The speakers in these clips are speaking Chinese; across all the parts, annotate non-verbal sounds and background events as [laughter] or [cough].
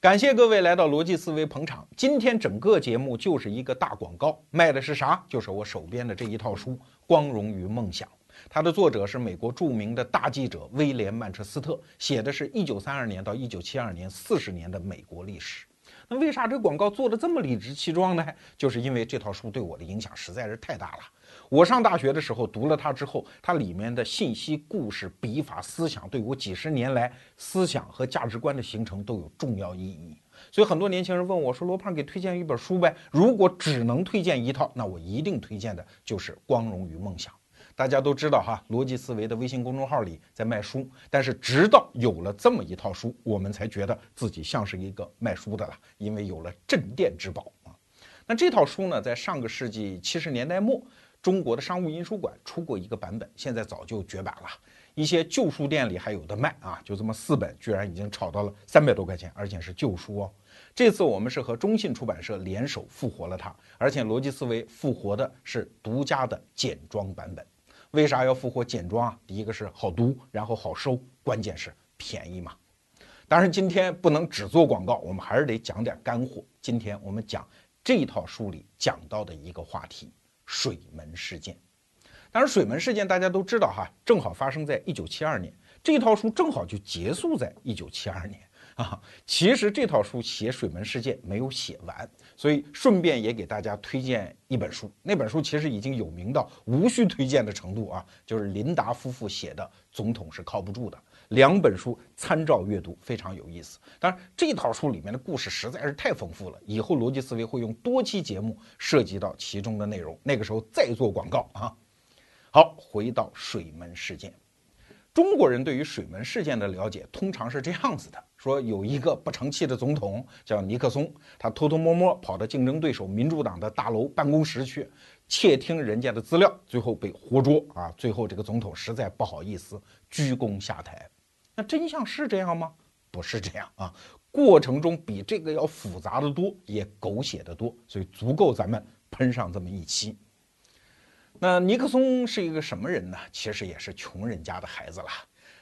感谢各位来到逻辑思维捧场。今天整个节目就是一个大广告，卖的是啥？就是我手边的这一套书《光荣与梦想》。它的作者是美国著名的大记者威廉·曼彻斯特，写的是一九三二年到一九七二年四十年的美国历史。那为啥这广告做的这么理直气壮呢？就是因为这套书对我的影响实在是太大了。我上大学的时候读了它之后，它里面的信息、故事、笔法、思想，对我几十年来思想和价值观的形成都有重要意义。所以很多年轻人问我说：“罗胖，给推荐一本书呗？如果只能推荐一套，那我一定推荐的就是《光荣与梦想》。”大家都知道哈，逻辑思维的微信公众号里在卖书，但是直到有了这么一套书，我们才觉得自己像是一个卖书的了，因为有了镇店之宝啊。那这套书呢，在上个世纪七十年代末。中国的商务印书馆出过一个版本，现在早就绝版了。一些旧书店里还有的卖啊，就这么四本，居然已经炒到了三百多块钱，而且是旧书哦。这次我们是和中信出版社联手复活了它，而且逻辑思维复活的是独家的简装版本。为啥要复活简装啊？第一个是好读，然后好收，关键是便宜嘛。当然今天不能只做广告，我们还是得讲点干货。今天我们讲这套书里讲到的一个话题。水门事件，当然，水门事件大家都知道哈，正好发生在一九七二年，这套书正好就结束在一九七二年啊。其实这套书写水门事件没有写完，所以顺便也给大家推荐一本书，那本书其实已经有名到无需推荐的程度啊，就是林达夫妇写的《总统是靠不住的》。两本书参照阅读非常有意思，当然这套书里面的故事实在是太丰富了，以后逻辑思维会用多期节目涉及到其中的内容，那个时候再做广告啊。好，回到水门事件，中国人对于水门事件的了解通常是这样子的：说有一个不成器的总统叫尼克松，他偷偷摸摸跑到竞争对手民主党的大楼办公室去。窃听人家的资料，最后被活捉啊！最后这个总统实在不好意思，鞠躬下台。那真相是这样吗？不是这样啊，过程中比这个要复杂的多，也狗血的多，所以足够咱们喷上这么一期。那尼克松是一个什么人呢？其实也是穷人家的孩子了，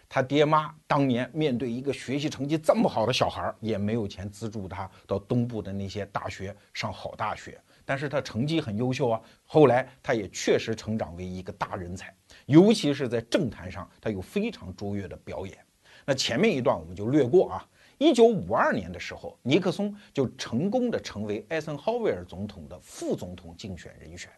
他爹妈当年面对一个学习成绩这么好的小孩，也没有钱资助他到东部的那些大学上好大学。但是他成绩很优秀啊，后来他也确实成长为一个大人才，尤其是在政坛上，他有非常卓越的表演。那前面一段我们就略过啊。一九五二年的时候，尼克松就成功的成为艾森豪威尔总统的副总统竞选人选。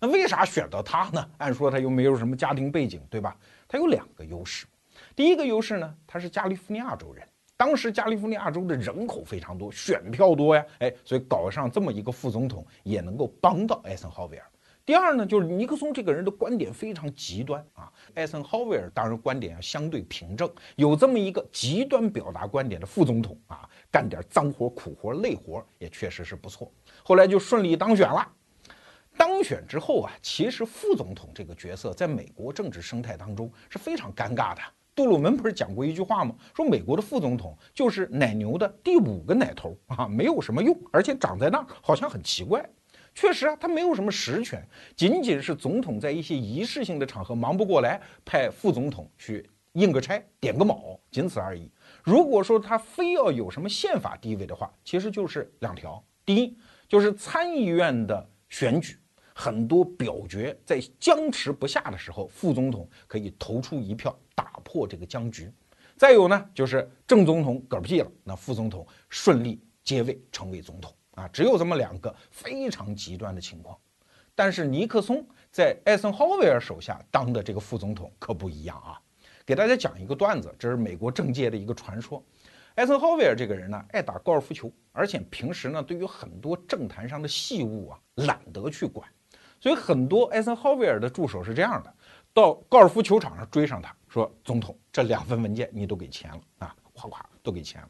那为啥选到他呢？按说他又没有什么家庭背景，对吧？他有两个优势。第一个优势呢，他是加利福尼亚州人，当时加利福尼亚州的人口非常多，选票多呀，哎，所以搞上这么一个副总统也能够帮到艾森豪威尔。第二呢，就是尼克松这个人的观点非常极端啊。艾森豪威尔当然观点要相对平正，有这么一个极端表达观点的副总统啊，干点脏活、苦活、累活也确实是不错。后来就顺利当选了。当选之后啊，其实副总统这个角色在美国政治生态当中是非常尴尬的。杜鲁门不是讲过一句话吗？说美国的副总统就是奶牛的第五个奶头啊，没有什么用，而且长在那儿好像很奇怪。确实啊，他没有什么实权，仅仅是总统在一些仪式性的场合忙不过来，派副总统去应个差、点个卯，仅此而已。如果说他非要有什么宪法地位的话，其实就是两条：第一，就是参议院的选举，很多表决在僵持不下的时候，副总统可以投出一票打破这个僵局；再有呢，就是正总统嗝屁了，那副总统顺利接位成为总统。啊，只有这么两个非常极端的情况，但是尼克松在艾森豪威尔手下当的这个副总统可不一样啊。给大家讲一个段子，这是美国政界的一个传说。艾森豪威尔这个人呢，爱打高尔夫球，而且平时呢，对于很多政坛上的细务啊，懒得去管。所以很多艾森豪威尔的助手是这样的，到高尔夫球场上追上他说：“总统，这两份文件你都给签了啊，夸夸都给签了。”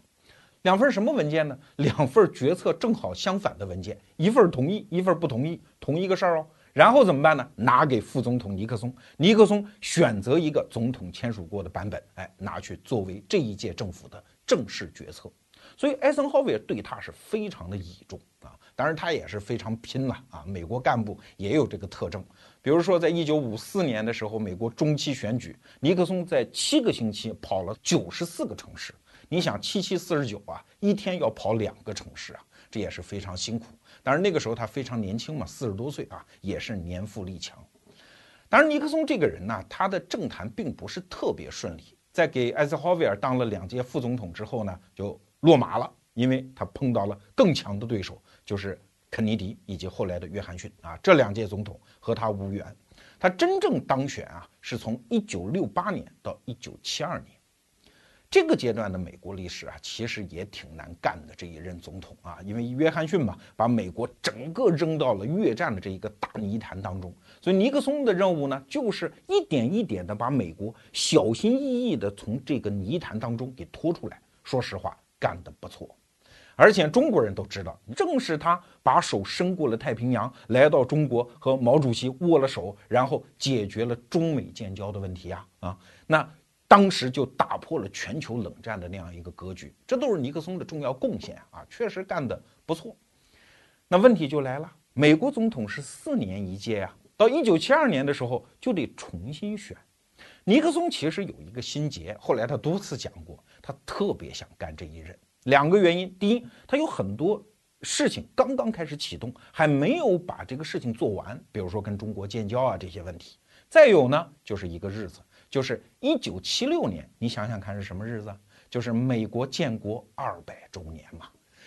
两份什么文件呢？[laughs] 两份决策正好相反的文件，一份同意，一份不同意，同一个事儿哦。然后怎么办呢？拿给副总统尼克松，尼克松选择一个总统签署过的版本，哎，拿去作为这一届政府的正式决策。所以艾森豪威尔对他是非常的倚重啊。当然他也是非常拼了啊。美国干部也有这个特征，比如说在一九五四年的时候，美国中期选举，尼克松在七个星期跑了九十四个城市。你想七七四十九啊，一天要跑两个城市啊，这也是非常辛苦。当然那个时候他非常年轻嘛，四十多岁啊，也是年富力强。当然尼克松这个人呢，他的政坛并不是特别顺利，在给艾森豪威尔当了两届副总统之后呢，就落马了，因为他碰到了更强的对手，就是肯尼迪以及后来的约翰逊啊，这两届总统和他无缘。他真正当选啊，是从一九六八年到一九七二年。这个阶段的美国历史啊，其实也挺难干的。这一任总统啊，因为约翰逊嘛，把美国整个扔到了越战的这一个大泥潭当中，所以尼克松的任务呢，就是一点一点的把美国小心翼翼的从这个泥潭当中给拖出来。说实话，干得不错。而且中国人都知道，正是他把手伸过了太平洋，来到中国和毛主席握了手，然后解决了中美建交的问题呀啊，那。当时就打破了全球冷战的那样一个格局，这都是尼克松的重要贡献啊，确实干得不错。那问题就来了，美国总统是四年一届啊，到一九七二年的时候就得重新选。尼克松其实有一个心结，后来他多次讲过，他特别想干这一任。两个原因，第一，他有很多事情刚刚开始启动，还没有把这个事情做完，比如说跟中国建交啊这些问题。再有呢，就是一个日子。就是一九七六年，你想想看是什么日子？就是美国建国二百周年嘛。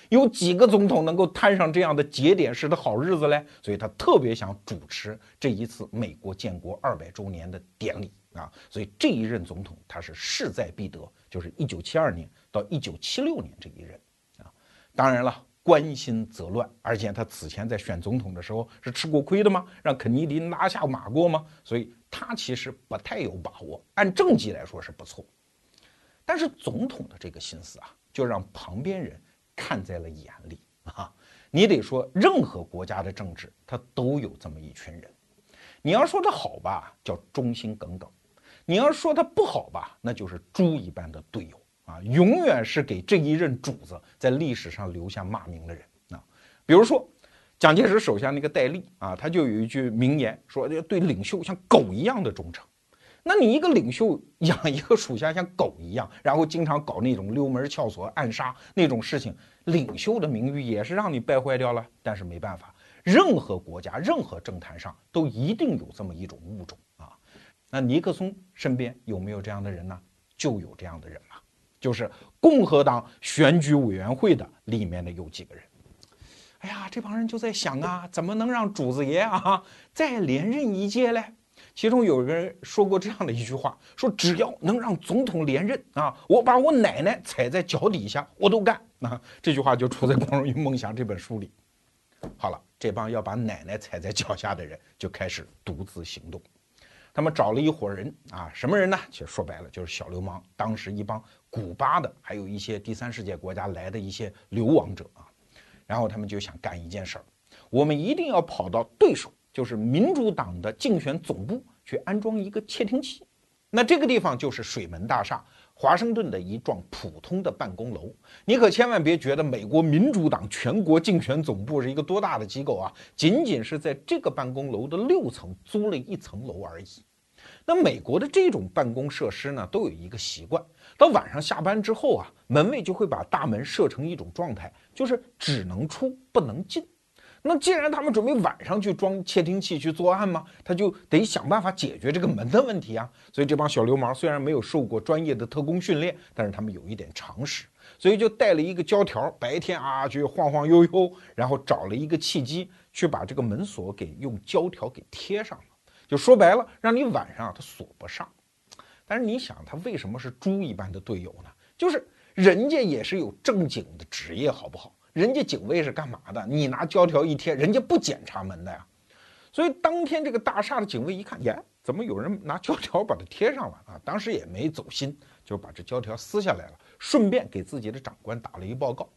有几个总统能够摊上这样的节点式的好日子嘞？所以他特别想主持这一次美国建国二百周年的典礼啊。所以这一任总统他是势在必得，就是一九七二年到一九七六年这一任啊。当然了。关心则乱，而且他此前在选总统的时候是吃过亏的吗？让肯尼迪拿下马过吗？所以他其实不太有把握。按政绩来说是不错，但是总统的这个心思啊，就让旁边人看在了眼里啊。你得说，任何国家的政治，他都有这么一群人。你要说他好吧，叫忠心耿耿；你要说他不好吧，那就是猪一般的队友。啊，永远是给这一任主子在历史上留下骂名的人啊。比如说，蒋介石手下那个戴笠啊，他就有一句名言，说对领袖像狗一样的忠诚。那你一个领袖养一个属下像狗一样，然后经常搞那种溜门撬锁、暗杀那种事情，领袖的名誉也是让你败坏掉了。但是没办法，任何国家、任何政坛上都一定有这么一种物种啊。那尼克松身边有没有这样的人呢？就有这样的人嘛。就是共和党选举委员会的里面的有几个人，哎呀，这帮人就在想啊，怎么能让主子爷啊 [laughs] 再连任一届嘞？其中有个人说过这样的一句话，说只要能让总统连任啊，我把我奶奶踩在脚底下我都干。啊，这句话就出在《光荣与梦想》这本书里。好了，这帮要把奶奶踩在脚下的人就开始独自行动。他们找了一伙人啊，什么人呢？其实说白了就是小流氓。当时一帮古巴的，还有一些第三世界国家来的一些流亡者啊。然后他们就想干一件事儿，我们一定要跑到对手，就是民主党的竞选总部去安装一个窃听器。那这个地方就是水门大厦，华盛顿的一幢普通的办公楼。你可千万别觉得美国民主党全国竞选总部是一个多大的机构啊！仅仅是在这个办公楼的六层租了一层楼而已。那美国的这种办公设施呢，都有一个习惯，到晚上下班之后啊，门卫就会把大门设成一种状态，就是只能出不能进。那既然他们准备晚上去装窃听器去作案吗？他就得想办法解决这个门的问题啊。所以这帮小流氓虽然没有受过专业的特工训练，但是他们有一点常识，所以就带了一个胶条，白天啊去晃晃悠悠，然后找了一个契机去把这个门锁给用胶条给贴上了。就说白了，让你晚上他锁不上。但是你想，他为什么是猪一般的队友呢？就是人家也是有正经的职业，好不好？人家警卫是干嘛的？你拿胶条一贴，人家不检查门的呀。所以当天这个大厦的警卫一看，耶，怎么有人拿胶条把它贴上了啊？当时也没走心，就把这胶条撕下来了，顺便给自己的长官打了一报告。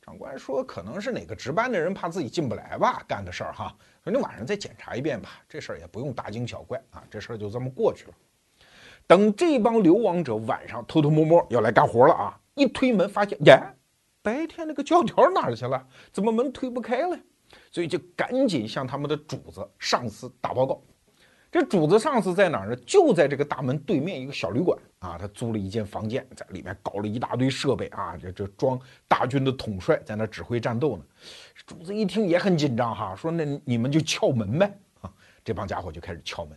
长官说，可能是哪个值班的人怕自己进不来吧，干的事儿哈。说你晚上再检查一遍吧，这事儿也不用大惊小怪啊，这事儿就这么过去了。等这帮流亡者晚上偷偷摸摸要来干活了啊，一推门发现，耶。白天那个胶条哪儿去了？怎么门推不开了？所以就赶紧向他们的主子上司打报告。这主子上司在哪儿呢？就在这个大门对面一个小旅馆啊，他租了一间房间，在里面搞了一大堆设备啊，这这装大军的统帅在那指挥战斗呢。主子一听也很紧张哈，说那你们就敲门呗啊，这帮家伙就开始敲门。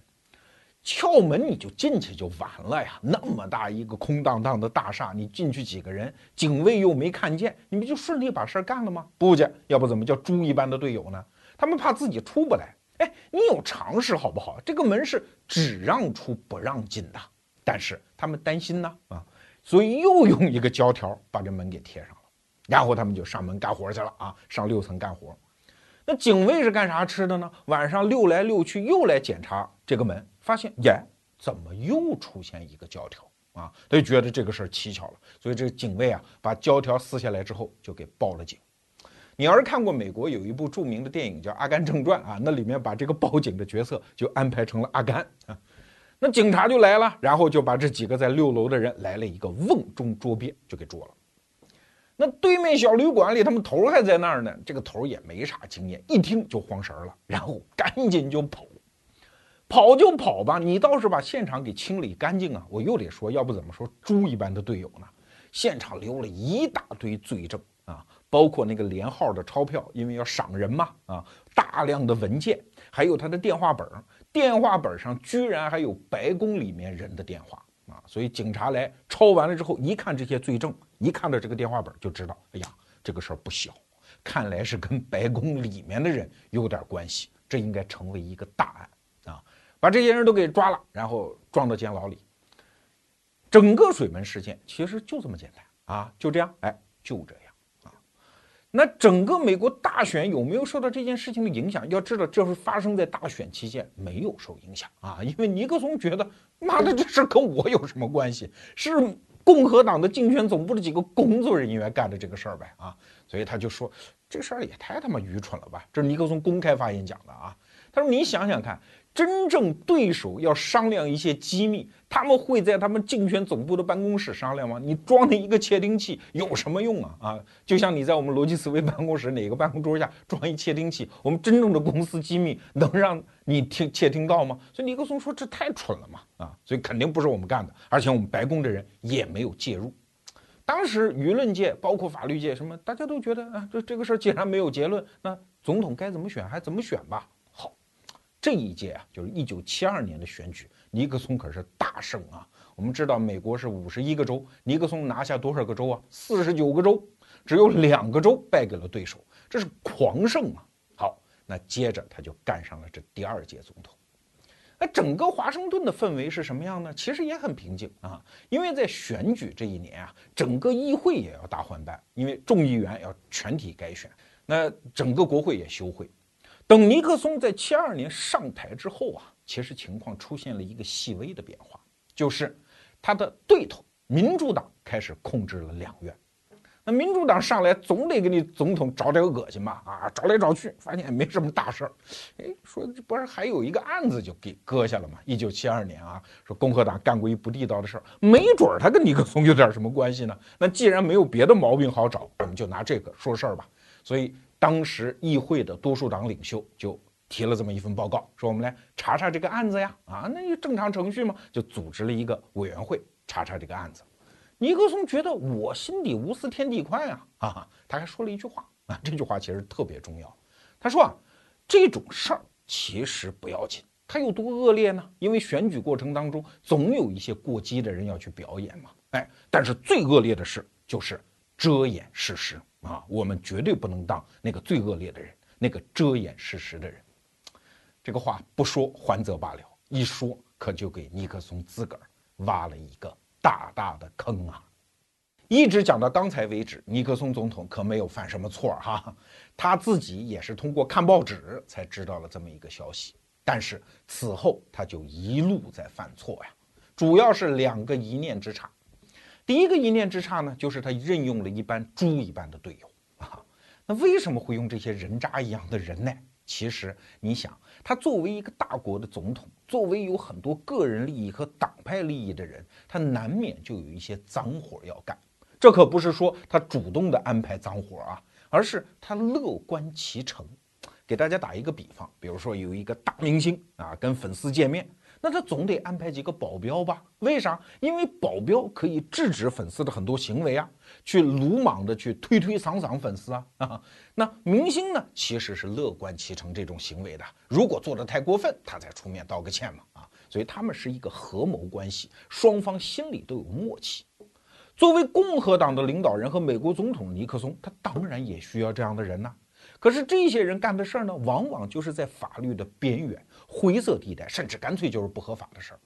撬门你就进去就完了呀，那么大一个空荡荡的大厦，你进去几个人，警卫又没看见，你们就顺利把事儿干了吗？不去，要不怎么叫猪一般的队友呢？他们怕自己出不来。哎，你有常识好不好？这个门是只让出不让进的，但是他们担心呢啊，所以又用一个胶条把这门给贴上了，然后他们就上门干活去了啊，上六层干活。那警卫是干啥吃的呢？晚上溜来溜去，又来检查这个门，发现耶，怎么又出现一个胶条啊？他就觉得这个事儿蹊跷了，所以这个警卫啊，把胶条撕下来之后，就给报了警。你要是看过美国有一部著名的电影叫《阿甘正传》啊，那里面把这个报警的角色就安排成了阿甘啊，那警察就来了，然后就把这几个在六楼的人来了一个瓮中捉鳖，就给捉了。那对面小旅馆里，他们头还在那儿呢，这个头也没啥经验，一听就慌神了，然后赶紧就跑，跑就跑吧，你倒是把现场给清理干净啊！我又得说，要不怎么说猪一般的队友呢？现场留了一大堆罪证啊。包括那个连号的钞票，因为要赏人嘛，啊，大量的文件，还有他的电话本，电话本上居然还有白宫里面人的电话啊，所以警察来抄完了之后，一看这些罪证，一看到这个电话本就知道，哎呀，这个事儿不小，看来是跟白宫里面的人有点关系，这应该成为一个大案啊，把这些人都给抓了，然后装到监牢里。整个水门事件其实就这么简单啊，就这样，哎，就这样啊。那整个美国大选有没有受到这件事情的影响？要知道，这是发生在大选期间，没有受影响啊。因为尼克松觉得，妈的，这事跟我有什么关系？是共和党的竞选总部的几个工作人员干的这个事儿呗啊。所以他就说，这事儿也太他妈愚蠢了吧？这是尼克松公开发言讲的啊。他说，你想想看。真正对手要商量一些机密，他们会在他们竞选总部的办公室商量吗？你装的一个窃听器有什么用啊？啊，就像你在我们逻辑思维办公室哪个办公桌下装一窃听器，我们真正的公司机密能让你听窃听到吗？所以尼克松说这太蠢了嘛，啊，所以肯定不是我们干的，而且我们白宫的人也没有介入。当时舆论界包括法律界什么，大家都觉得啊，这这个事儿既然没有结论，那总统该怎么选还怎么选吧。这一届啊，就是一九七二年的选举，尼克松可是大胜啊！我们知道，美国是五十一个州，尼克松拿下多少个州啊？四十九个州，只有两个州败给了对手，这是狂胜啊！好，那接着他就干上了这第二届总统。那整个华盛顿的氛围是什么样呢？其实也很平静啊，因为在选举这一年啊，整个议会也要大换班，因为众议员要全体改选，那整个国会也休会。等尼克松在七二年上台之后啊，其实情况出现了一个细微的变化，就是他的对头民主党开始控制了两院。那民主党上来总得给你总统找点恶心吧？啊，找来找去发现没什么大事儿。哎，说这不是还有一个案子就给搁下了吗？一九七二年啊，说共和党干过一不地道的事儿，没准儿他跟尼克松有点什么关系呢？那既然没有别的毛病好找，我们就拿这个说事儿吧。所以。当时议会的多数党领袖就提了这么一份报告，说我们来查查这个案子呀，啊，那就正常程序嘛，就组织了一个委员会查查这个案子。尼克松觉得我心底无私天地宽啊，啊，他还说了一句话啊，这句话其实特别重要。他说啊，这种事儿其实不要紧，它有多恶劣呢？因为选举过程当中总有一些过激的人要去表演嘛，哎，但是最恶劣的事就是遮掩事实。啊，我们绝对不能当那个最恶劣的人，那个遮掩事实的人。这个话不说还则罢了，一说可就给尼克松自个儿挖了一个大大的坑啊！一直讲到刚才为止，尼克松总统可没有犯什么错哈，他自己也是通过看报纸才知道了这么一个消息。但是此后他就一路在犯错呀，主要是两个一念之差。第一个一念之差呢，就是他任用了一般猪一般的队友啊。那为什么会用这些人渣一样的人呢？其实你想，他作为一个大国的总统，作为有很多个人利益和党派利益的人，他难免就有一些脏活要干。这可不是说他主动的安排脏活啊，而是他乐观其成。给大家打一个比方，比如说有一个大明星啊，跟粉丝见面。那他总得安排几个保镖吧？为啥？因为保镖可以制止粉丝的很多行为啊，去鲁莽的去推推搡搡粉丝啊啊！那明星呢，其实是乐观其成这种行为的。如果做的太过分，他才出面道个歉嘛啊！所以他们是一个合谋关系，双方心里都有默契。作为共和党的领导人和美国总统尼克松，他当然也需要这样的人呐。可是这些人干的事儿呢，往往就是在法律的边缘。灰色地带，甚至干脆就是不合法的事儿。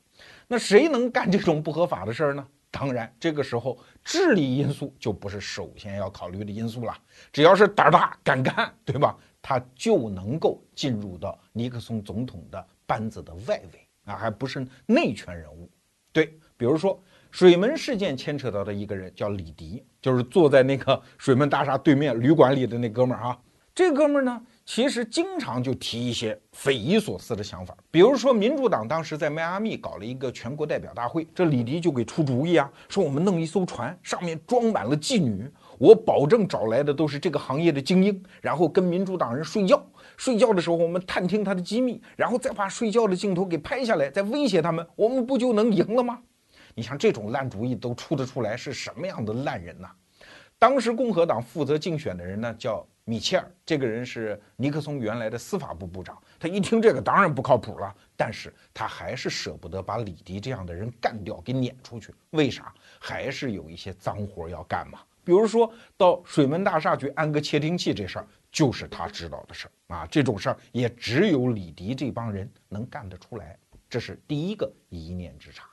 那谁能干这种不合法的事儿呢？当然，这个时候智力因素就不是首先要考虑的因素了。只要是胆儿大敢干，对吧？他就能够进入到尼克松总统的班子的外围啊，还不是内圈人物。对，比如说水门事件牵扯到的一个人叫李迪，就是坐在那个水门大厦对面旅馆里的那哥们儿啊。这哥们儿呢？其实经常就提一些匪夷所思的想法，比如说民主党当时在迈阿密搞了一个全国代表大会，这李迪就给出主意啊，说我们弄一艘船，上面装满了妓女，我保证找来的都是这个行业的精英，然后跟民主党人睡觉，睡觉的时候我们探听他的机密，然后再把睡觉的镜头给拍下来，再威胁他们，我们不就能赢了吗？你像这种烂主意都出得出来，是什么样的烂人呐？当时共和党负责竞选的人呢，叫。米切尔这个人是尼克松原来的司法部部长，他一听这个当然不靠谱了，但是他还是舍不得把李迪这样的人干掉，给撵出去。为啥？还是有一些脏活要干嘛？比如说到水门大厦去安个窃听器，这事儿就是他知道的事儿啊。这种事儿也只有李迪这帮人能干得出来。这是第一个一念之差。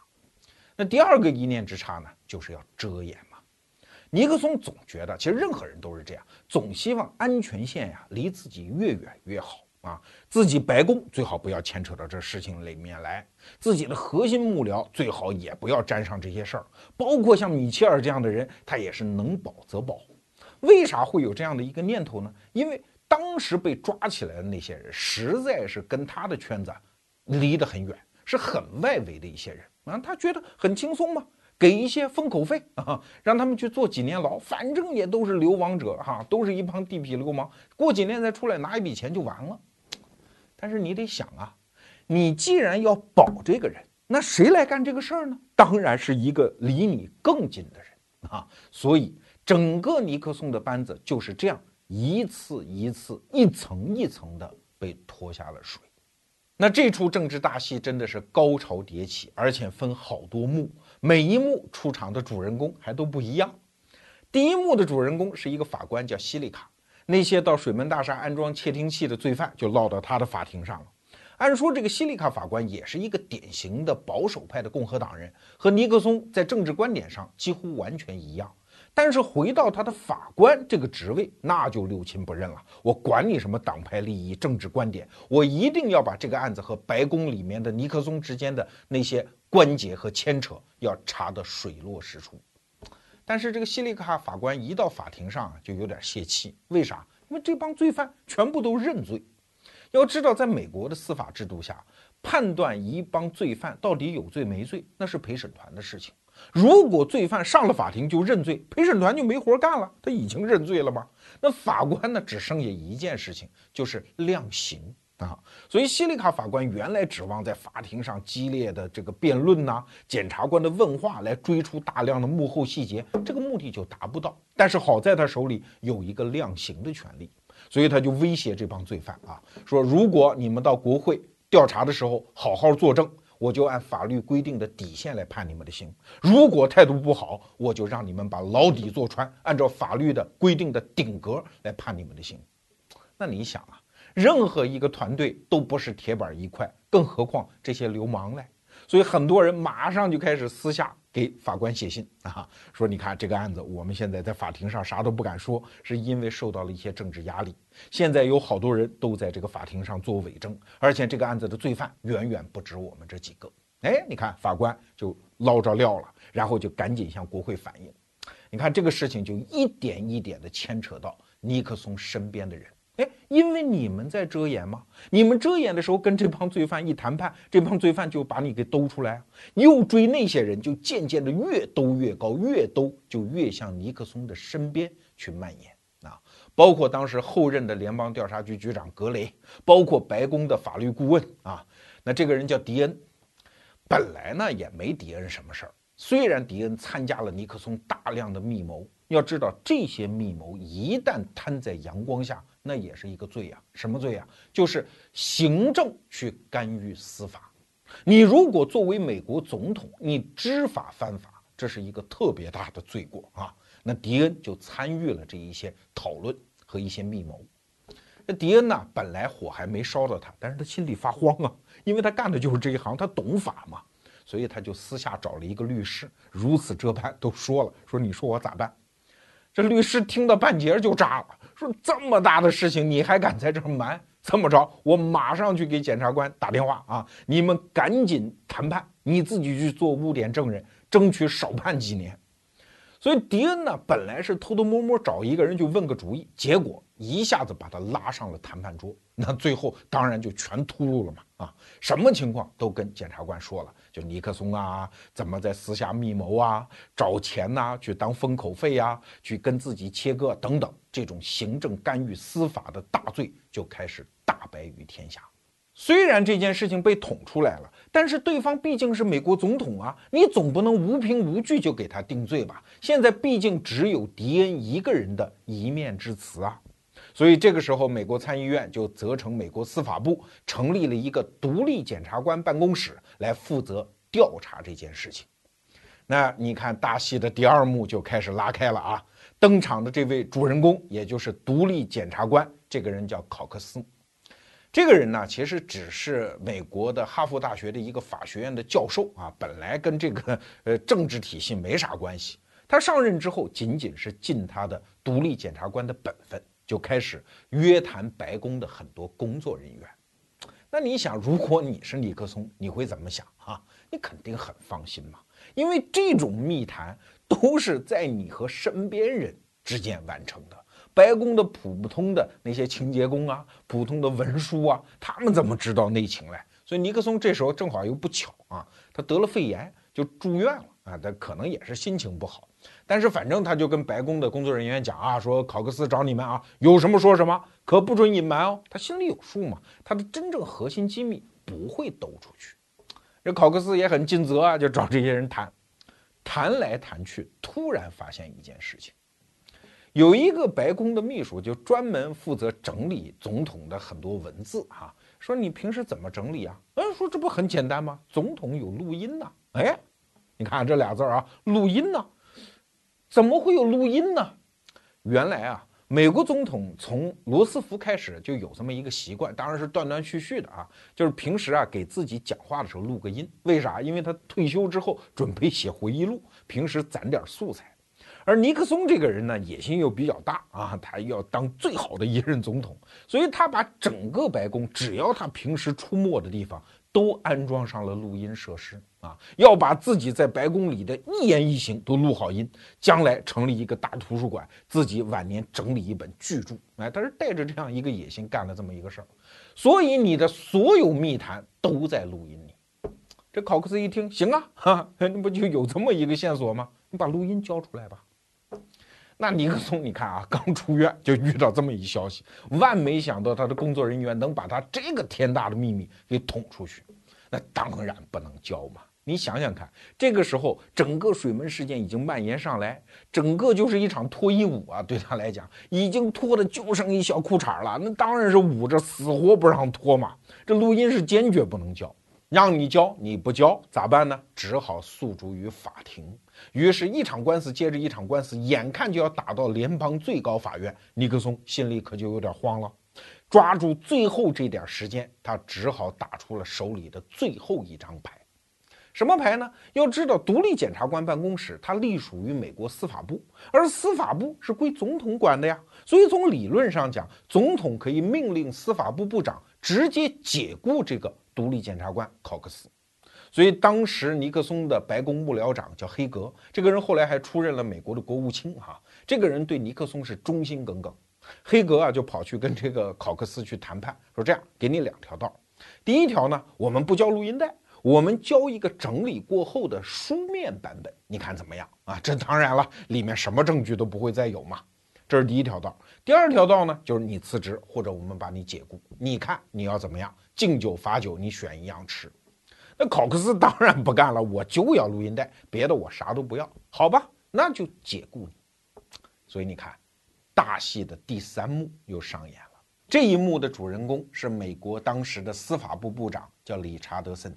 那第二个一念之差呢，就是要遮掩嘛。尼克松总觉得，其实任何人都是这样，总希望安全线呀离自己越远越好啊。自己白宫最好不要牵扯到这事情里面来，自己的核心幕僚最好也不要沾上这些事儿。包括像米切尔这样的人，他也是能保则保。为啥会有这样的一个念头呢？因为当时被抓起来的那些人，实在是跟他的圈子离得很远，是很外围的一些人啊。他觉得很轻松嘛。给一些封口费啊，让他们去坐几年牢，反正也都是流亡者哈，都是一帮地痞流氓，过几年再出来拿一笔钱就完了。但是你得想啊，你既然要保这个人，那谁来干这个事儿呢？当然是一个离你更近的人啊。所以整个尼克松的班子就是这样一次一次、一层一层的被拖下了水。那这出政治大戏真的是高潮迭起，而且分好多幕，每一幕出场的主人公还都不一样。第一幕的主人公是一个法官，叫西利卡。那些到水门大厦安装窃听器的罪犯就落到他的法庭上了。按说这个西利卡法官也是一个典型的保守派的共和党人，和尼克松在政治观点上几乎完全一样。但是回到他的法官这个职位，那就六亲不认了。我管你什么党派利益、政治观点，我一定要把这个案子和白宫里面的尼克松之间的那些关节和牵扯要查得水落石出。但是这个西利卡法官一到法庭上就有点泄气，为啥？因为这帮罪犯全部都认罪。要知道，在美国的司法制度下，判断一帮罪犯到底有罪没罪，那是陪审团的事情。如果罪犯上了法庭就认罪，陪审团就没活干了。他已经认罪了吗？那法官呢？只剩下一件事情，就是量刑啊。所以西里卡法官原来指望在法庭上激烈的这个辩论呐，检察官的问话来追出大量的幕后细节，这个目的就达不到。但是好在他手里有一个量刑的权利，所以他就威胁这帮罪犯啊，说如果你们到国会调查的时候好好作证。我就按法律规定的底线来判你们的刑，如果态度不好，我就让你们把牢底坐穿，按照法律的规定的顶格来判你们的刑。那你想啊，任何一个团队都不是铁板一块，更何况这些流氓嘞？所以很多人马上就开始私下。给法官写信 [laughs] 啊，说你看这个案子，我们现在在法庭上啥都不敢说，是因为受到了一些政治压力。现在有好多人都在这个法庭上做伪证，而且这个案子的罪犯远远不止我们这几个。哎，你看法官就捞着料了，然后就赶紧向国会反映。你看这个事情就一点一点的牵扯到尼克松身边的人。哎，因为你们在遮掩嘛？你们遮掩的时候，跟这帮罪犯一谈判，这帮罪犯就把你给兜出来。又追那些人，就渐渐的越兜越高，越兜就越向尼克松的身边去蔓延。啊，包括当时后任的联邦调查局局长格雷，包括白宫的法律顾问啊。那这个人叫迪恩，本来呢也没迪恩什么事儿。虽然迪恩参加了尼克松大量的密谋，要知道这些密谋一旦摊在阳光下，那也是一个罪呀。什么罪呀？就是行政去干预司法。你如果作为美国总统，你知法犯法，这是一个特别大的罪过啊。那迪恩就参与了这一些讨论和一些密谋。那迪恩呢，本来火还没烧到他，但是他心里发慌啊，因为他干的就是这一行，他懂法嘛。所以他就私下找了一个律师，如此这般都说了，说你说我咋办？这律师听到半截就炸了，说这么大的事情你还敢在这儿瞒？这么着，我马上去给检察官打电话啊！你们赶紧谈判，你自己去做污点证人，争取少判几年。所以迪恩呢，本来是偷偷摸摸找一个人就问个主意，结果一下子把他拉上了谈判桌，那最后当然就全秃噜了嘛！啊，什么情况都跟检察官说了。就尼克松啊，怎么在私下密谋啊，找钱呐，去当封口费呀，去跟自己切割等等，这种行政干预司法的大罪就开始大白于天下。虽然这件事情被捅出来了，但是对方毕竟是美国总统啊，你总不能无凭无据就给他定罪吧？现在毕竟只有迪恩一个人的一面之词啊。所以这个时候，美国参议院就责成美国司法部成立了一个独立检察官办公室来负责调查这件事情。那你看，大戏的第二幕就开始拉开了啊！登场的这位主人公，也就是独立检察官，这个人叫考克斯。这个人呢，其实只是美国的哈佛大学的一个法学院的教授啊，本来跟这个呃政治体系没啥关系。他上任之后，仅仅是尽他的独立检察官的本分。就开始约谈白宫的很多工作人员。那你想，如果你是尼克松，你会怎么想啊？你肯定很放心嘛，因为这种密谈都是在你和身边人之间完成的。白宫的普通的那些清洁工啊，普通的文书啊，他们怎么知道内情嘞？所以尼克松这时候正好又不巧啊，他得了肺炎，就住院了啊。他可能也是心情不好。但是反正他就跟白宫的工作人员讲啊，说考克斯找你们啊，有什么说什么，可不准隐瞒哦。他心里有数嘛，他的真正核心机密不会抖出去。这考克斯也很尽责啊，就找这些人谈，谈来谈去，突然发现一件事情，有一个白宫的秘书就专门负责整理总统的很多文字哈，说你平时怎么整理啊？嗯，说这不很简单吗？总统有录音呢。哎，你看这俩字儿啊，录音呢。怎么会有录音呢？原来啊，美国总统从罗斯福开始就有这么一个习惯，当然是断断续续的啊，就是平时啊给自己讲话的时候录个音。为啥？因为他退休之后准备写回忆录，平时攒点素材。而尼克松这个人呢，野心又比较大啊，他要当最好的一任总统，所以他把整个白宫，只要他平时出没的地方。都安装上了录音设施啊，要把自己在白宫里的一言一行都录好音，将来成立一个大图书馆，自己晚年整理一本巨著。哎，他是带着这样一个野心干了这么一个事儿，所以你的所有密谈都在录音里。这考克斯一听，行啊，哈，那不就有这么一个线索吗？你把录音交出来吧。那尼克松，你看啊，刚出院就遇到这么一消息，万没想到他的工作人员能把他这个天大的秘密给捅出去，那当然不能交嘛。你想想看，这个时候整个水门事件已经蔓延上来，整个就是一场脱衣舞啊，对他来讲已经脱的就剩一小裤衩了，那当然是捂着死活不让脱嘛。这录音是坚决不能交，让你交你不交咋办呢？只好诉诸于法庭。于是，一场官司接着一场官司，眼看就要打到联邦最高法院，尼克松心里可就有点慌了。抓住最后这点时间，他只好打出了手里的最后一张牌。什么牌呢？要知道，独立检察官办公室它隶属于美国司法部，而司法部是归总统管的呀。所以从理论上讲，总统可以命令司法部部长直接解雇这个独立检察官考克斯。所以当时尼克松的白宫幕僚长叫黑格，这个人后来还出任了美国的国务卿哈。这个人对尼克松是忠心耿耿。黑格啊就跑去跟这个考克斯去谈判，说这样给你两条道。第一条呢，我们不交录音带，我们交一个整理过后的书面版本，你看怎么样啊？这当然了，里面什么证据都不会再有嘛。这是第一条道。第二条道呢，就是你辞职或者我们把你解雇，你看你要怎么样？敬酒罚酒，你选一样吃。那考克斯当然不干了，我就要录音带，别的我啥都不要，好吧？那就解雇你。所以你看，大戏的第三幕又上演了。这一幕的主人公是美国当时的司法部部长，叫理查德森。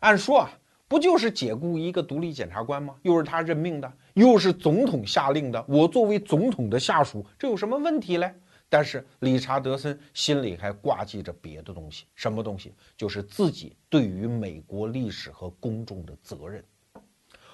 按说啊，不就是解雇一个独立检察官吗？又是他任命的，又是总统下令的，我作为总统的下属，这有什么问题嘞？但是理查德森心里还挂记着别的东西，什么东西？就是自己对于美国历史和公众的责任。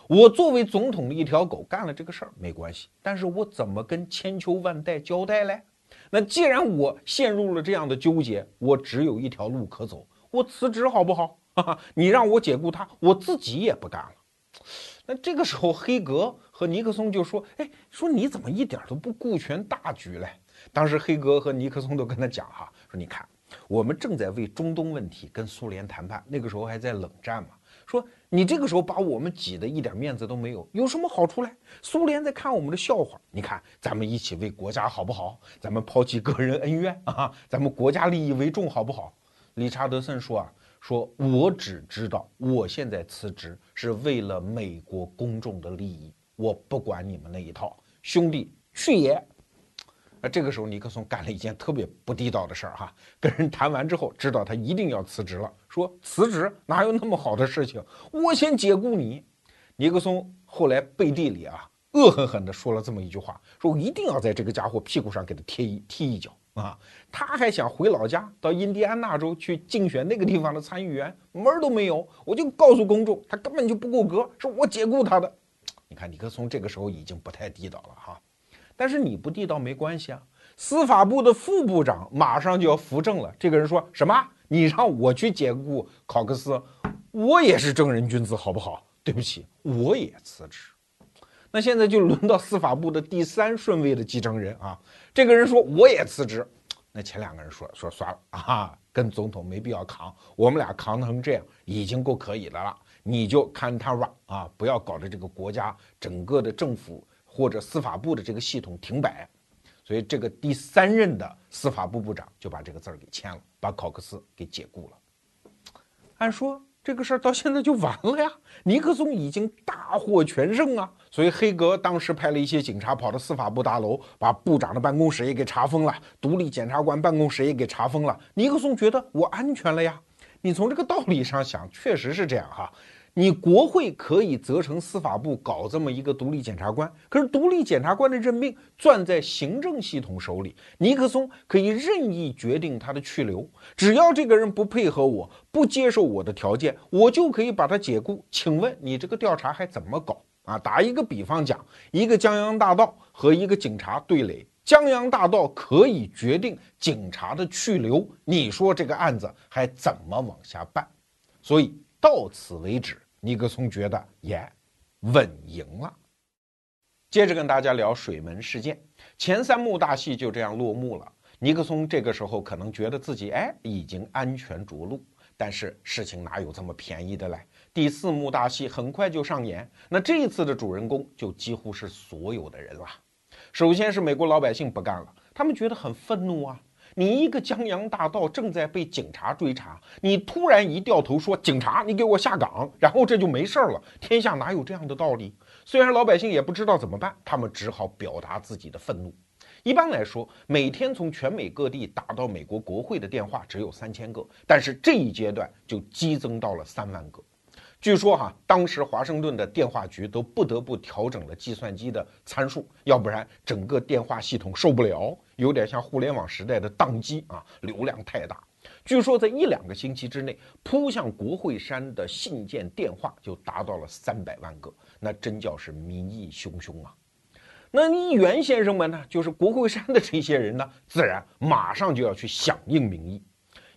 我作为总统的一条狗干了这个事儿没关系，但是我怎么跟千秋万代交代嘞？那既然我陷入了这样的纠结，我只有一条路可走，我辞职好不好？哈哈，你让我解雇他，我自己也不干了。那这个时候，黑格和尼克松就说：“哎，说你怎么一点都不顾全大局嘞？”当时黑格和尼克松都跟他讲哈，说你看，我们正在为中东问题跟苏联谈判，那个时候还在冷战嘛。说你这个时候把我们挤得一点面子都没有，有什么好处嘞？苏联在看我们的笑话。你看，咱们一起为国家好不好？咱们抛弃个人恩怨啊，咱们国家利益为重好不好？理查德森说啊，说我只知道我现在辞职是为了美国公众的利益，我不管你们那一套，兄弟去也。那这个时候，尼克松干了一件特别不地道的事儿哈，跟人谈完之后，知道他一定要辞职了，说辞职哪有那么好的事情，我先解雇你。尼克松后来背地里啊，恶狠狠地说了这么一句话，说我一定要在这个家伙屁股上给他贴一踢一脚啊！他还想回老家到印第安纳州去竞选那个地方的参议员，门儿都没有。我就告诉公众，他根本就不够格，是我解雇他的。你看，尼克松这个时候已经不太地道了哈。但是你不地道没关系啊，司法部的副部长马上就要扶正了。这个人说什么？你让我去解雇考克斯，我也是正人君子，好不好？对不起，我也辞职。那现在就轮到司法部的第三顺位的继承人啊。这个人说我也辞职。那前两个人说说算了啊，跟总统没必要扛，我们俩扛成这样已经够可以的了。你就看他吧啊，不要搞得这个国家整个的政府。或者司法部的这个系统停摆，所以这个第三任的司法部部长就把这个字儿给签了，把考克斯给解雇了。按说这个事儿到现在就完了呀，尼克松已经大获全胜啊，所以黑格当时派了一些警察跑到司法部大楼，把部长的办公室也给查封了，独立检察官办公室也给查封了。尼克松觉得我安全了呀，你从这个道理上想，确实是这样哈。你国会可以责成司法部搞这么一个独立检察官，可是独立检察官的任命攥在行政系统手里，尼克松可以任意决定他的去留，只要这个人不配合我，不接受我的条件，我就可以把他解雇。请问你这个调查还怎么搞啊？打一个比方讲，一个江洋大盗和一个警察对垒，江洋大盗可以决定警察的去留，你说这个案子还怎么往下办？所以到此为止。尼克松觉得也，稳赢了。接着跟大家聊水门事件，前三幕大戏就这样落幕了。尼克松这个时候可能觉得自己哎已经安全着陆，但是事情哪有这么便宜的嘞？第四幕大戏很快就上演，那这一次的主人公就几乎是所有的人了。首先是美国老百姓不干了，他们觉得很愤怒啊。你一个江洋大盗正在被警察追查，你突然一掉头说警察，你给我下岗，然后这就没事了。天下哪有这样的道理？虽然老百姓也不知道怎么办，他们只好表达自己的愤怒。一般来说，每天从全美各地打到美国国会的电话只有三千个，但是这一阶段就激增到了三万个。据说哈，当时华盛顿的电话局都不得不调整了计算机的参数，要不然整个电话系统受不了，有点像互联网时代的宕机啊，流量太大。据说在一两个星期之内，扑向国会山的信件电话就达到了三百万个，那真叫是民意汹汹啊。那议员先生们呢，就是国会山的这些人呢，自然马上就要去响应民意。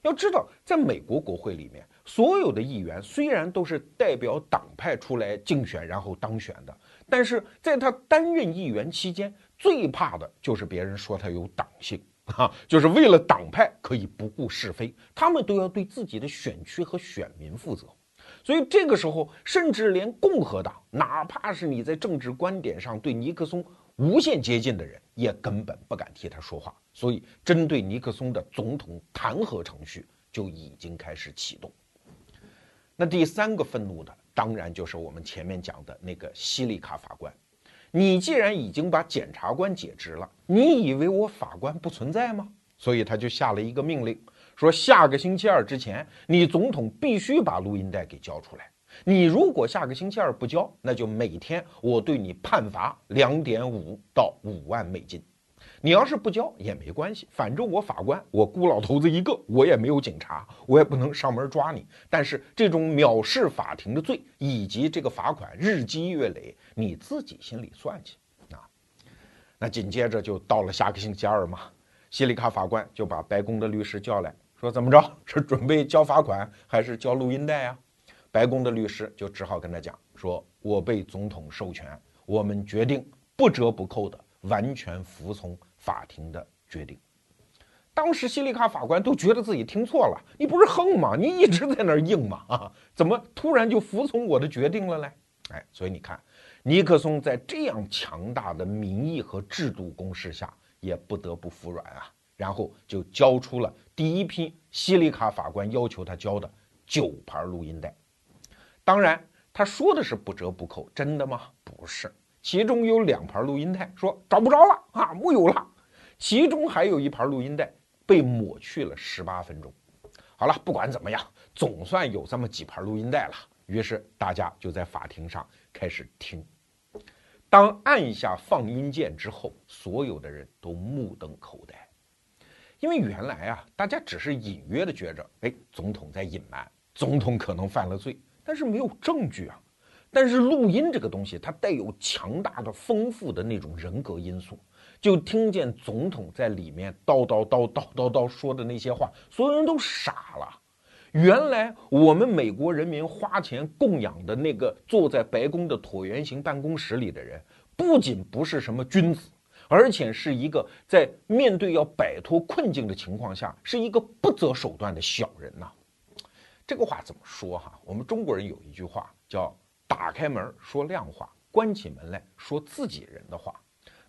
要知道，在美国国会里面。所有的议员虽然都是代表党派出来竞选然后当选的，但是在他担任议员期间，最怕的就是别人说他有党性 [laughs] 啊，就是为了党派可以不顾是非，他们都要对自己的选区和选民负责。所以这个时候，甚至连共和党，哪怕是你在政治观点上对尼克松无限接近的人也根本不敢替他说话。所以，针对尼克松的总统弹劾程序就已经开始启动。那第三个愤怒的，当然就是我们前面讲的那个西利卡法官。你既然已经把检察官解职了，你以为我法官不存在吗？所以他就下了一个命令，说下个星期二之前，你总统必须把录音带给交出来。你如果下个星期二不交，那就每天我对你判罚两点五到五万美金。你要是不交也没关系，反正我法官，我孤老头子一个，我也没有警察，我也不能上门抓你。但是这种藐视法庭的罪，以及这个罚款日积月累，你自己心里算去啊。那紧接着就到了下个星期二嘛，西里卡法官就把白宫的律师叫来说：“怎么着？[laughs] 是准备交罚款还是交录音带啊？”白宫的律师就只好跟他讲说：“我被总统授权，我们决定不折不扣的完全服从。”法庭的决定，当时西里卡法官都觉得自己听错了。你不是横吗？你一直在那儿硬吗？啊，怎么突然就服从我的决定了嘞？哎，所以你看，尼克松在这样强大的民意和制度攻势下，也不得不服软啊。然后就交出了第一批西里卡法官要求他交的九盘录音带。当然，他说的是不折不扣，真的吗？不是，其中有两盘录音带说找不着了啊，木有了。其中还有一盘录音带被抹去了十八分钟。好了，不管怎么样，总算有这么几盘录音带了。于是大家就在法庭上开始听。当按下放音键之后，所有的人都目瞪口呆，因为原来啊，大家只是隐约的觉着，哎，总统在隐瞒，总统可能犯了罪，但是没有证据啊。但是录音这个东西，它带有强大的、丰富的那种人格因素。就听见总统在里面叨叨叨叨叨叨说的那些话，所有人都傻了。原来我们美国人民花钱供养的那个坐在白宫的椭圆形办公室里的人，不仅不是什么君子，而且是一个在面对要摆脱困境的情况下，是一个不择手段的小人呐。这个话怎么说哈？我们中国人有一句话叫“打开门说亮话，关起门来说自己人的话”。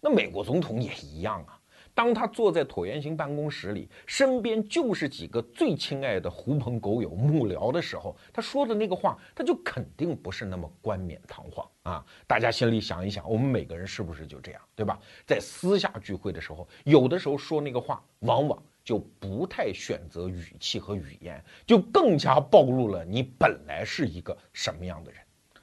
那美国总统也一样啊，当他坐在椭圆形办公室里，身边就是几个最亲爱的狐朋狗友、幕僚的时候，他说的那个话，他就肯定不是那么冠冕堂皇啊。大家心里想一想，我们每个人是不是就这样，对吧？在私下聚会的时候，有的时候说那个话，往往就不太选择语气和语言，就更加暴露了你本来是一个什么样的人。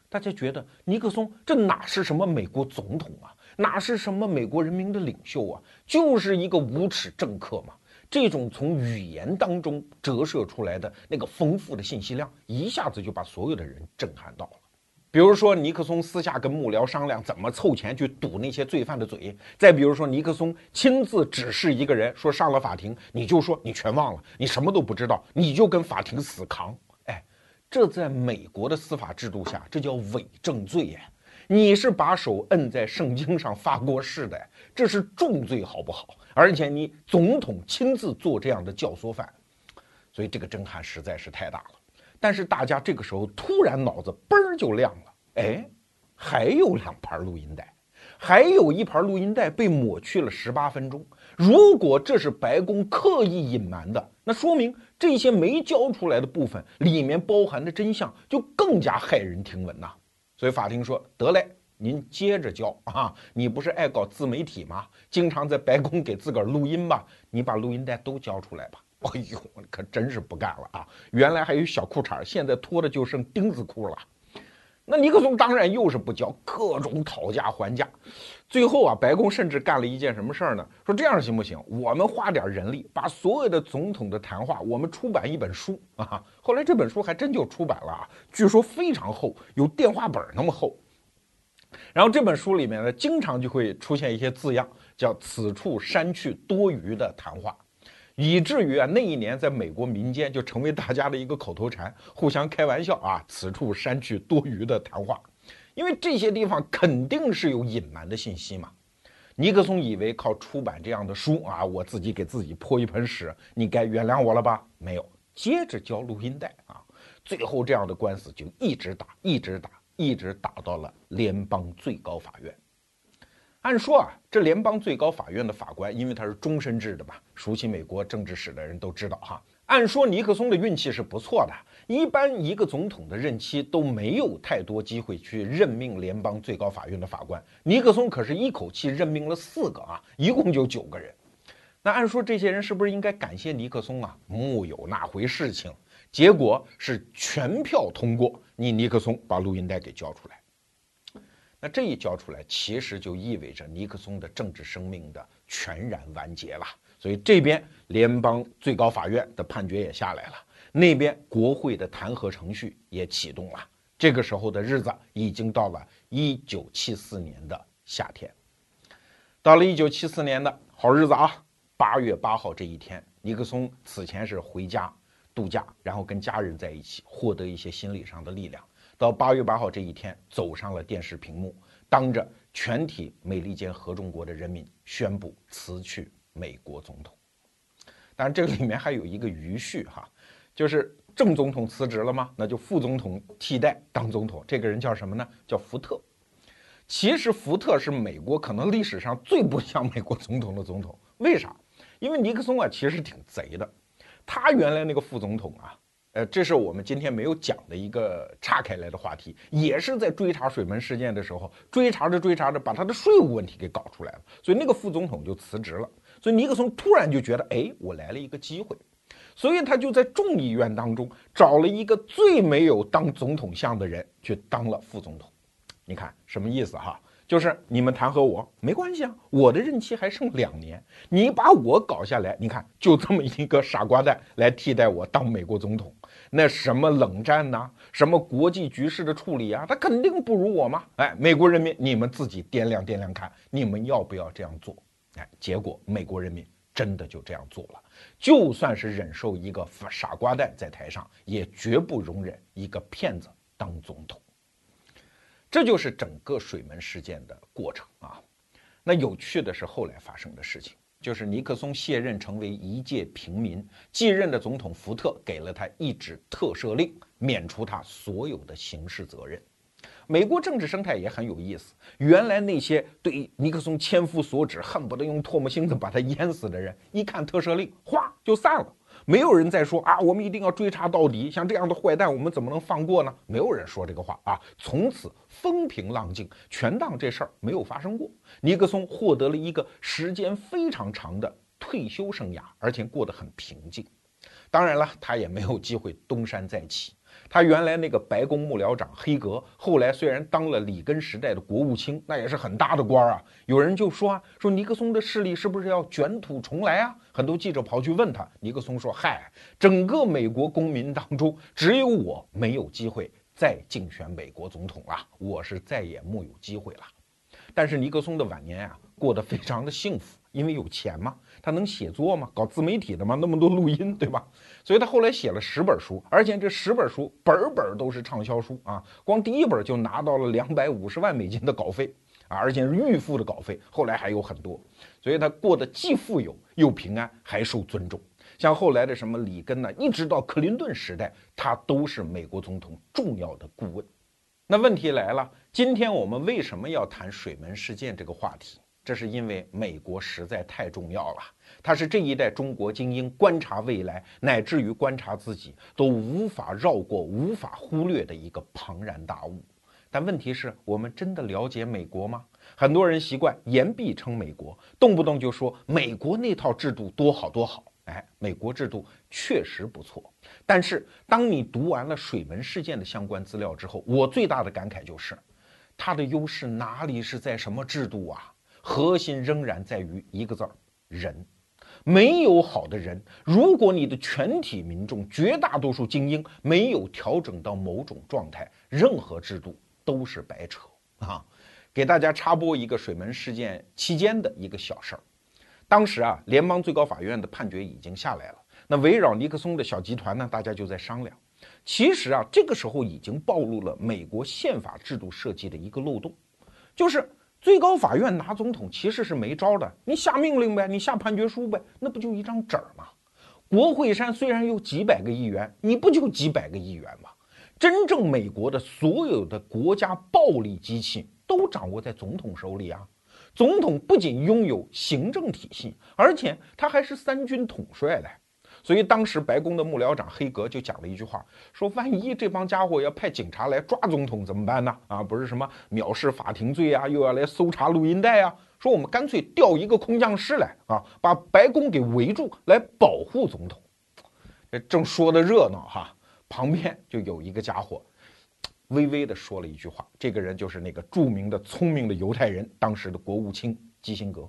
大家觉得尼克松这哪是什么美国总统啊？哪是什么美国人民的领袖啊？就是一个无耻政客嘛！这种从语言当中折射出来的那个丰富的信息量，一下子就把所有的人震撼到了。比如说，尼克松私下跟幕僚商量怎么凑钱去堵那些罪犯的嘴；再比如说，尼克松亲自指示一个人说上了法庭，你就说你全忘了，你什么都不知道，你就跟法庭死扛。哎这在美国的司法制度下，这叫伪证罪呀！你是把手摁在圣经上发过誓的，这是重罪，好不好？而且你总统亲自做这样的教唆犯，所以这个震撼实在是太大了。但是大家这个时候突然脑子嘣儿就亮了，哎，还有两盘录音带，还有一盘录音带被抹去了十八分钟。如果这是白宫刻意隐瞒的，那说明这些没交出来的部分里面包含的真相就更加骇人听闻呐。所以法庭说：“得嘞，您接着交啊！你不是爱搞自媒体吗？经常在白宫给自个儿录音吧？你把录音带都交出来吧！” [laughs] 哎呦，可真是不干了啊！原来还有小裤衩，现在脱的就剩钉子裤了。那尼克松当然又是不交，各种讨价还价。最后啊，白宫甚至干了一件什么事儿呢？说这样行不行？我们花点人力，把所有的总统的谈话，我们出版一本书啊。后来这本书还真就出版了啊，据说非常厚，有电话本那么厚。然后这本书里面呢，经常就会出现一些字样，叫“此处删去多余的谈话”，以至于啊，那一年在美国民间就成为大家的一个口头禅，互相开玩笑啊，“此处删去多余的谈话”。因为这些地方肯定是有隐瞒的信息嘛，尼克松以为靠出版这样的书啊，我自己给自己泼一盆屎，你该原谅我了吧？没有，接着交录音带啊，最后这样的官司就一直打，一直打，一直打到了联邦最高法院。按说啊，这联邦最高法院的法官，因为他是终身制的嘛，熟悉美国政治史的人都知道哈。按说尼克松的运气是不错的，一般一个总统的任期都没有太多机会去任命联邦最高法院的法官。尼克松可是一口气任命了四个啊，一共就九个人。那按说这些人是不是应该感谢尼克松啊？木有那回事情，结果是全票通过，你尼克松把录音带给交出来。那这一交出来，其实就意味着尼克松的政治生命的全然完结了。所以这边联邦最高法院的判决也下来了，那边国会的弹劾程序也启动了。这个时候的日子已经到了一九七四年的夏天，到了一九七四年的好日子啊，八月八号这一天，尼克松此前是回家度假，然后跟家人在一起，获得一些心理上的力量。到八月八号这一天，走上了电视屏幕，当着全体美利坚合众国的人民宣布辞去美国总统。当然，这个里面还有一个余序哈，就是正总统辞职了吗？那就副总统替代当总统。这个人叫什么呢？叫福特。其实福特是美国可能历史上最不像美国总统的总统。为啥？因为尼克松啊，其实挺贼的。他原来那个副总统啊。呃，这是我们今天没有讲的一个岔开来的话题，也是在追查水门事件的时候，追查着追查着，把他的税务问题给搞出来了，所以那个副总统就辞职了。所以尼克松突然就觉得，哎，我来了一个机会，所以他就在众议院当中找了一个最没有当总统相的人去当了副总统。你看什么意思哈？就是你们弹劾我没关系啊，我的任期还剩两年，你把我搞下来，你看就这么一个傻瓜蛋来替代我当美国总统，那什么冷战呐，什么国际局势的处理啊，他肯定不如我嘛。哎，美国人民，你们自己掂量掂量看，你们要不要这样做？哎，结果美国人民真的就这样做了，就算是忍受一个傻瓜蛋在台上，也绝不容忍一个骗子当总统。这就是整个水门事件的过程啊。那有趣的是后来发生的事情，就是尼克松卸任成为一介平民，继任的总统福特给了他一纸特赦令，免除他所有的刑事责任。美国政治生态也很有意思，原来那些对尼克松千夫所指，恨不得用唾沫星子把他淹死的人，一看特赦令，哗就散了。没有人再说啊，我们一定要追查到底。像这样的坏蛋，我们怎么能放过呢？没有人说这个话啊。从此风平浪静，全当这事儿没有发生过。尼克松获得了一个时间非常长的退休生涯，而且过得很平静。当然了，他也没有机会东山再起。他原来那个白宫幕僚长黑格，后来虽然当了里根时代的国务卿，那也是很大的官啊。有人就说啊，说尼克松的势力是不是要卷土重来啊？很多记者跑去问他，尼克松说：“嗨，整个美国公民当中，只有我没有机会再竞选美国总统了，我是再也木有机会了。”但是尼克松的晚年啊，过得非常的幸福，因为有钱嘛，他能写作嘛，搞自媒体的嘛，那么多录音，[laughs] 对吧？所以他后来写了十本书，而且这十本书本本都是畅销书啊，光第一本就拿到了两百五十万美金的稿费啊，而且是预付的稿费，后来还有很多，所以他过得既富有又平安，还受尊重。像后来的什么里根呢，一直到克林顿时代，他都是美国总统重要的顾问。那问题来了，今天我们为什么要谈水门事件这个话题？这是因为美国实在太重要了，它是这一代中国精英观察未来，乃至于观察自己都无法绕过、无法忽略的一个庞然大物。但问题是我们真的了解美国吗？很多人习惯言必称美国，动不动就说美国那套制度多好多好。哎，美国制度确实不错，但是当你读完了水门事件的相关资料之后，我最大的感慨就是，它的优势哪里是在什么制度啊？核心仍然在于一个字儿：人。没有好的人，如果你的全体民众、绝大多数精英没有调整到某种状态，任何制度都是白扯啊！给大家插播一个水门事件期间的一个小事儿。当时啊，联邦最高法院的判决已经下来了。那围绕尼克松的小集团呢，大家就在商量。其实啊，这个时候已经暴露了美国宪法制度设计的一个漏洞，就是最高法院拿总统其实是没招的，你下命令呗，你下判决书呗，那不就一张纸儿吗？国会山虽然有几百个议员，你不就几百个议员吗？真正美国的所有的国家暴力机器都掌握在总统手里啊。总统不仅拥有行政体系，而且他还是三军统帅嘞。所以当时白宫的幕僚长黑格就讲了一句话，说万一这帮家伙要派警察来抓总统怎么办呢？啊，不是什么藐视法庭罪啊，又要来搜查录音带啊。说我们干脆调一个空降师来啊，把白宫给围住，来保护总统。这正说的热闹哈，旁边就有一个家伙，微微的说了一句话。这个人就是那个著名的聪明的犹太人，当时的国务卿基辛格。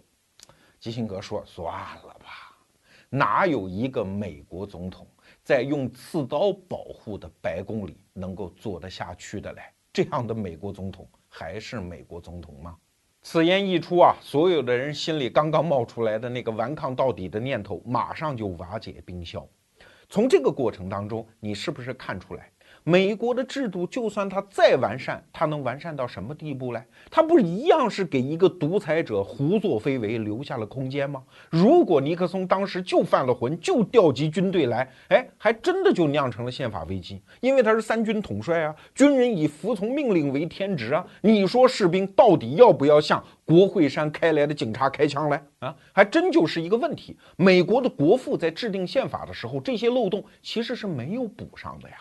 基辛格说：“算了吧。”哪有一个美国总统在用刺刀保护的白宫里能够做得下去的嘞？这样的美国总统还是美国总统吗？此言一出啊，所有的人心里刚刚冒出来的那个顽抗到底的念头，马上就瓦解冰消。从这个过程当中，你是不是看出来？美国的制度，就算它再完善，它能完善到什么地步嘞？它不一样是给一个独裁者胡作非为留下了空间吗？如果尼克松当时就犯了浑，就调集军队来，哎，还真的就酿成了宪法危机，因为他是三军统帅啊，军人以服从命令为天职啊。你说士兵到底要不要向国会山开来的警察开枪来啊？还真就是一个问题。美国的国父在制定宪法的时候，这些漏洞其实是没有补上的呀。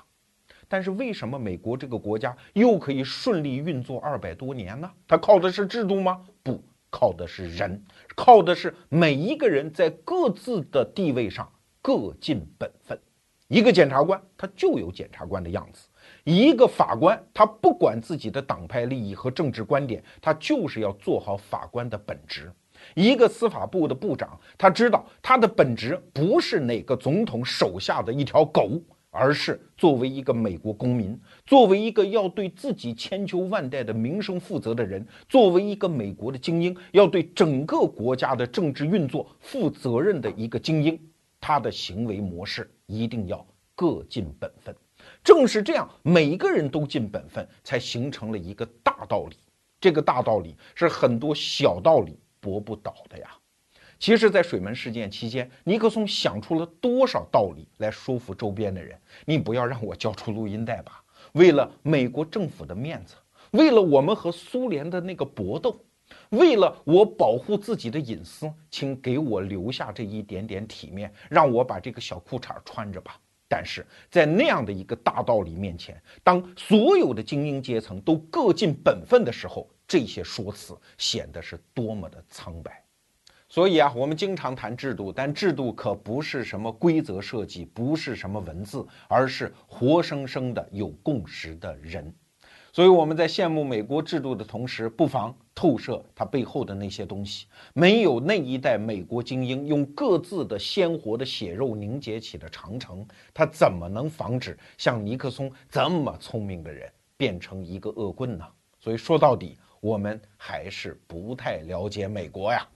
但是为什么美国这个国家又可以顺利运作二百多年呢？它靠的是制度吗？不，靠的是人，靠的是每一个人在各自的地位上各尽本分。一个检察官他就有检察官的样子，一个法官他不管自己的党派利益和政治观点，他就是要做好法官的本职。一个司法部的部长，他知道他的本职不是哪个总统手下的一条狗。而是作为一个美国公民，作为一个要对自己千秋万代的名声负责的人，作为一个美国的精英，要对整个国家的政治运作负责任的一个精英，他的行为模式一定要各尽本分。正是这样，每个人都尽本分，才形成了一个大道理。这个大道理是很多小道理驳不倒的呀。其实，在水门事件期间，尼克松想出了多少道理来说服周边的人？你不要让我交出录音带吧！为了美国政府的面子，为了我们和苏联的那个搏斗，为了我保护自己的隐私，请给我留下这一点点体面，让我把这个小裤衩穿着吧。但是在那样的一个大道理面前，当所有的精英阶层都各尽本分的时候，这些说辞显得是多么的苍白。所以啊，我们经常谈制度，但制度可不是什么规则设计，不是什么文字，而是活生生的有共识的人。所以我们在羡慕美国制度的同时，不妨透射它背后的那些东西。没有那一代美国精英用各自的鲜活的血肉凝结起的长城，他怎么能防止像尼克松这么聪明的人变成一个恶棍呢？所以说到底，我们还是不太了解美国呀。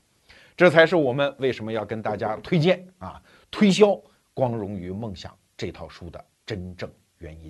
这才是我们为什么要跟大家推荐啊、推销《光荣与梦想》这套书的真正原因。